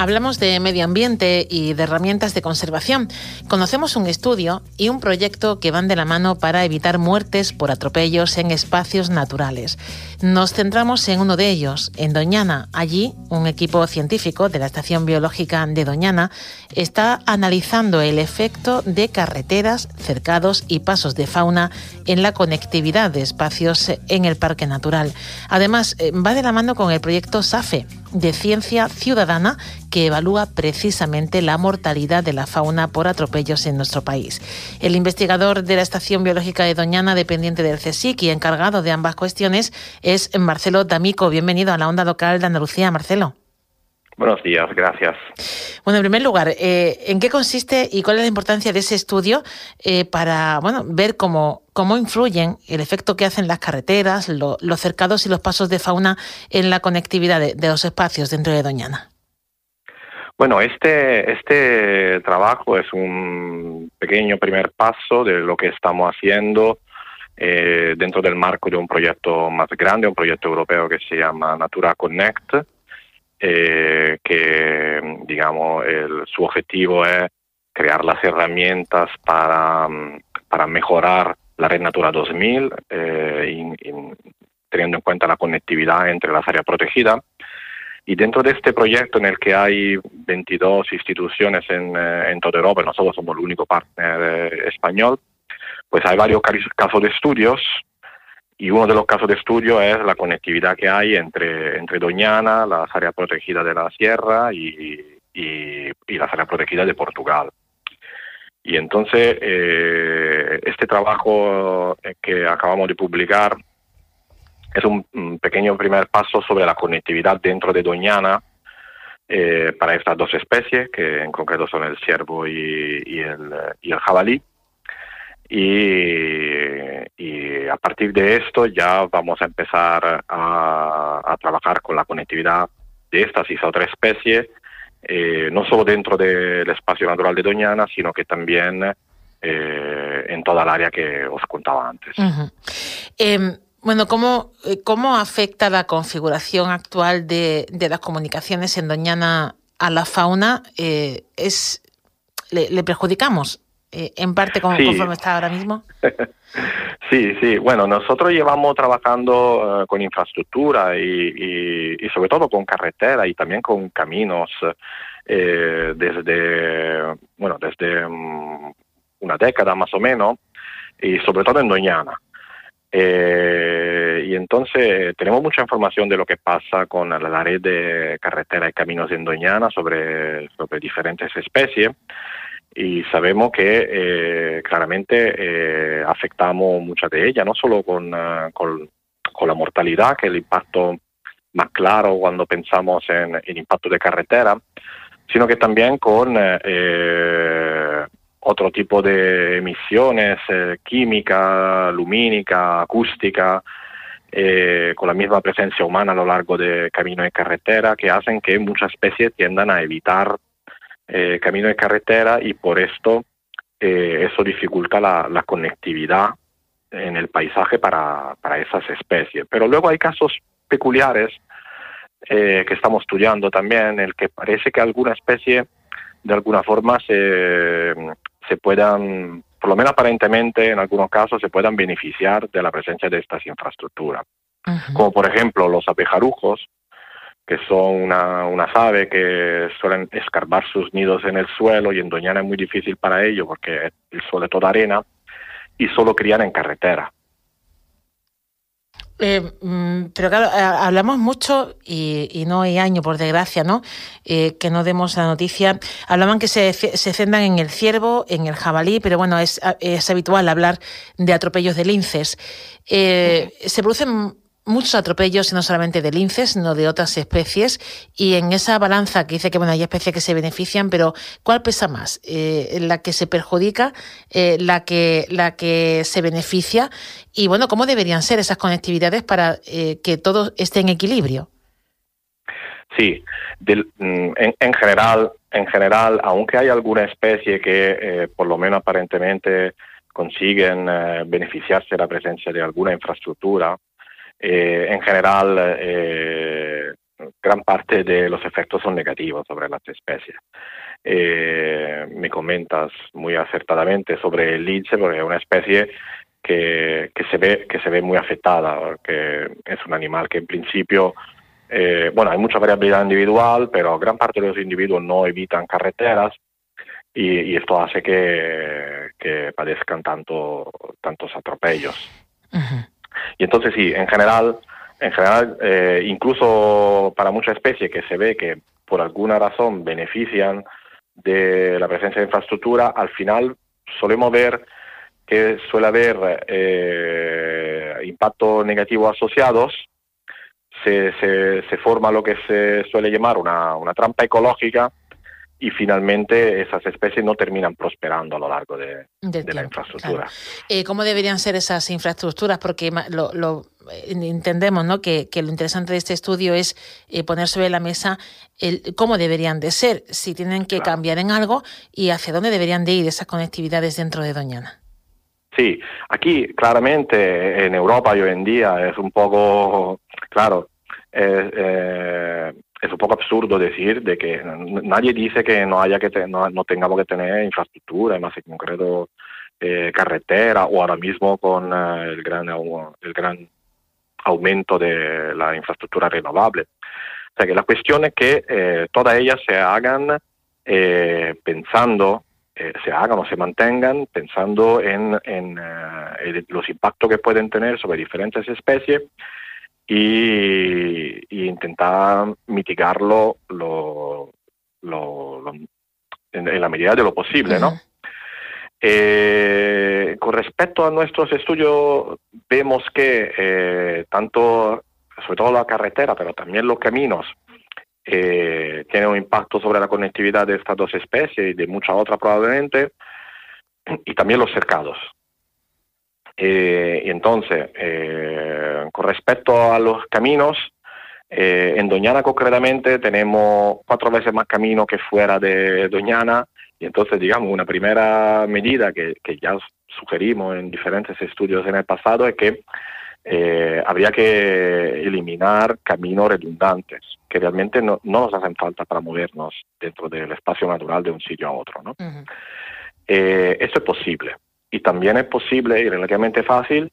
Hablamos de medio ambiente y de herramientas de conservación. Conocemos un estudio y un proyecto que van de la mano para evitar muertes por atropellos en espacios naturales. Nos centramos en uno de ellos, en Doñana. Allí, un equipo científico de la Estación Biológica de Doñana está analizando el efecto de carreteras, cercados y pasos de fauna en la conectividad de espacios en el parque natural. Además, eh, va de la mano con el proyecto SAFE, de ciencia ciudadana que evalúa precisamente la mortalidad de la fauna por atropellos en nuestro país. El investigador de la Estación Biológica de Doñana, dependiente del CSIC y encargado de ambas cuestiones, es Marcelo D'Amico. Bienvenido a la onda local de Andalucía, Marcelo. Buenos días, gracias. Bueno, en primer lugar, eh, ¿en qué consiste y cuál es la importancia de ese estudio eh, para bueno, ver cómo, cómo influyen el efecto que hacen las carreteras, los cercados y los pasos de fauna en la conectividad de, los espacios dentro de Doñana? Bueno, este, este trabajo es un pequeño primer paso de lo que estamos haciendo eh, dentro del marco de un proyecto más grande, un proyecto europeo que se llama Natura Connect eh, que digamos el, su objetivo es crear las herramientas para, mm, para mejorar la red Natura 2000, eh, teniendo en cuenta la conectividad entre las áreas protegidas. Y dentro de este proyecto en el que hay 22 instituciones en, eh, en toda Europa, nosotros somos el único partner eh, español, pues hay varios casos de estudios y uno de los casos de estudio es la conectividad que hay entre, entre Doñana, las áreas protegidas de la sierra y, y, las áreas protegidas de Portugal. Y entonces eh, este trabajo eh, que acabamos de publicar es un, pequeño primer paso sobre la conectividad dentro de Doñana eh, para estas dos especies, que en concreto son el ciervo y, y, el, y el jabalí. Y, a partir de esto ya vamos a empezar a, trabajar con la conectividad de estas y otras especies, eh, no solo dentro del espacio natural de Doñana, sino que también eh, en toda el área que os contaba antes. Em, bueno, ¿cómo, eh, ¿cómo afecta la configuración actual de, de las comunicaciones en Doñana a la fauna? es, ¿Le perjudicamos? Eh, en parte como, conforme está ahora mismo? sí, sí. Bueno, nosotros llevamos trabajando eh, con infraestructura y, y, sobre todo con carretera y también con caminos eh, desde, bueno, desde mm, una década más o menos y sobre todo en Doñana. y entonces tenemos mucha información de lo que pasa con la, red de carretera y caminos en Doñana sobre, sobre diferentes especies y sabemos que eh, claramente eh, afectamos muchas de ellas, no solo con, uh, con, la mortalidad, que es el impacto más claro cuando pensamos en el impacto de carretera, sino que también con eh, otro tipo de emisiones eh, química, lumínica, acústica, eh, con la misma presencia humana a lo largo de caminos y carretera, que hacen que muchas especies tiendan a evitar eh, camino de carretera y por esto eh, eso dificulta la, conectividad en el paisaje para, para, esas especies. Pero luego hay casos peculiares eh, que estamos estudiando también, en el que parece que alguna especie de alguna forma se, se puedan, por lo menos aparentemente en algunos casos, se puedan beneficiar de la presencia de estas infraestructuras. Como por ejemplo los abejarujos, que son una, unas aves que suelen escarbar sus nidos en el suelo y en Doñana es muy difícil para ellos porque el suelo es toda arena y solo crían en carretera. Eh, mm, pero claro, eh, hablamos mucho y, no hay año, por desgracia, ¿no? Eh, que no demos la noticia. Hablaban que se, se centran en el ciervo, en el jabalí, pero bueno, es, es habitual hablar de atropellos de linces. Se producen muchos atropellos, no solamente de linces, sino de otras especies. Y en esa balanza que dice que bueno, hay especies que se benefician, pero ¿cuál pesa más? Eh, ¿La que se perjudica? Eh, la, que, ¿La que se beneficia? Y bueno, ¿cómo deberían ser esas conectividades para eh, que todo esté en equilibrio? Sí, mm, en, general, en general, aunque hay alguna especie que por lo menos aparentemente consiguen beneficiarse de la presencia de alguna infraestructura, eh, en general, eh, gran parte de los efectos son negativos sobre las especies. Eh, me comentas muy acertadamente sobre el lince, porque es una especie que, se ve, que se ve muy afectada, que es un animal que en principio, eh, bueno, hay mucha variabilidad individual, pero gran parte de los individuos no evitan carreteras y, esto hace que, que, padezcan tanto, tantos atropellos. Uh. Y entonces sí, en general, en general, eh, incluso para muchas especies que se ve que por alguna razón benefician de la presencia de infraestructura, al final solemos ver que suele haber eh, impactos negativos asociados, se, se, se, forma lo que se suele llamar una, una, trampa ecológica y finalmente esas especies no terminan prosperando a lo largo de, de, de la infraestructura. Claro. Eh, ¿Cómo deberían ser esas infraestructuras? Porque lo, lo entendemos ¿no? que, que, lo interesante de este estudio es eh, poner sobre la mesa el, cómo deberían de ser, si tienen que claro. cambiar en algo y hacia dónde deberían de ir esas conectividades dentro de Doñana. Sí, aquí claramente en Europa hoy en día es un poco, claro, eh, eh, es un poco absurdo decir de que nadie dice que no haya que te, no, no, tengamos que tener infraestructura, más en concreto eh, carretera o ahora mismo con el gran el gran aumento de la infraestructura renovable. O sea que la cuestión es que eh, todas ellas se hagan eh, pensando, eh, se hagan o se mantengan pensando en, en los impactos que pueden tener sobre diferentes especies y, y intentar mitigarlo lo, lo, lo, en, en, la medida de lo posible, uh -huh. ¿no? Eh, con respecto a nuestros estudios, vemos que eh, tanto, sobre todo la carretera, pero también los caminos, eh, tienen un impacto sobre la conectividad de estas dos especies y de muchas otras probablemente, y también los cercados. Eh, y entonces, eh, con respecto a los caminos, en Doñana concretamente tenemos cuatro veces más camino que fuera de Doñana, y entonces, digamos, una primera medida que, que ya sugerimos en diferentes estudios en el pasado es que eh, habría que eliminar caminos redundantes, que realmente no, no, nos hacen falta para movernos dentro del espacio natural de un sitio a otro. ¿no? Uh -huh. eh, eso es posible. Y también es posible y relativamente fácil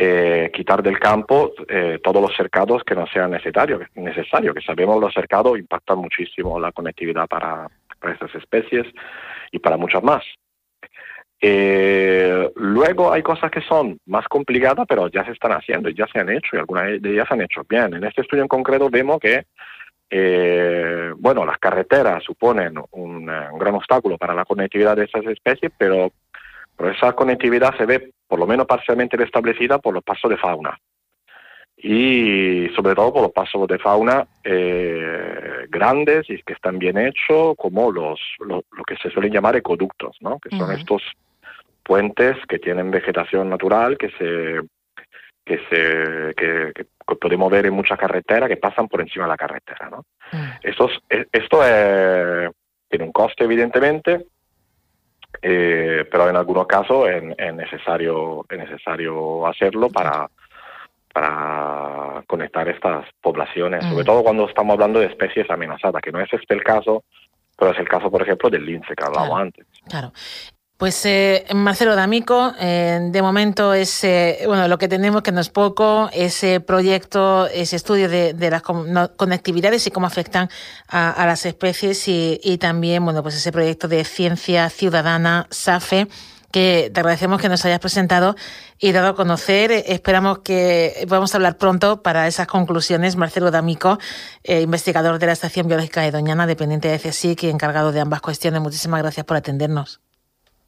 eh, quitar del campo eh, todos los cercados que no sean necesarios, necesario, que sabemos los cercados impactan muchísimo la conectividad para, estas especies y para muchas más. Eh, luego hay cosas que son más complicadas, pero ya se están haciendo, ya se han hecho y algunas de ellas se han hecho bien. En este estudio en concreto vemos que, bueno, las carreteras suponen un, gran obstáculo para la conectividad de estas especies, pero, pero esa conectividad se ve por lo menos parcialmente restablecida por los pasos de fauna y sobre todo por los pasos de fauna eh, grandes y que están bien hechos, como los, los, lo que se suelen llamar ecoductos, ¿no? que son uh -huh. estos puentes que tienen vegetación natural que se que se que, que, podemos ver en muchas carreteras que pasan por encima de la carretera, ¿no? Uh -huh. Estos, esto es, tiene un coste evidentemente, eh, pero en algunos casos es, es, necesario es necesario hacerlo para para conectar estas poblaciones, mm. sobre todo cuando estamos hablando de especies amenazadas, que no es este el caso, pero es el caso, por ejemplo, del lince que hablábamos claro, antes. Claro. Pues eh, Marcelo D'Amico, eh, de momento es eh, bueno lo que tenemos que no es poco, ese proyecto, ese estudio de, de las conectividades y cómo afectan a, a las especies y, y, también bueno pues ese proyecto de ciencia ciudadana SAFE que te agradecemos que nos hayas presentado y dado a conocer. Esperamos que podamos hablar pronto para esas conclusiones. Marcelo D'Amico, eh, investigador de la Estación Biológica de Doñana, dependiente de CSIC y encargado de ambas cuestiones. Muchísimas gracias por atendernos.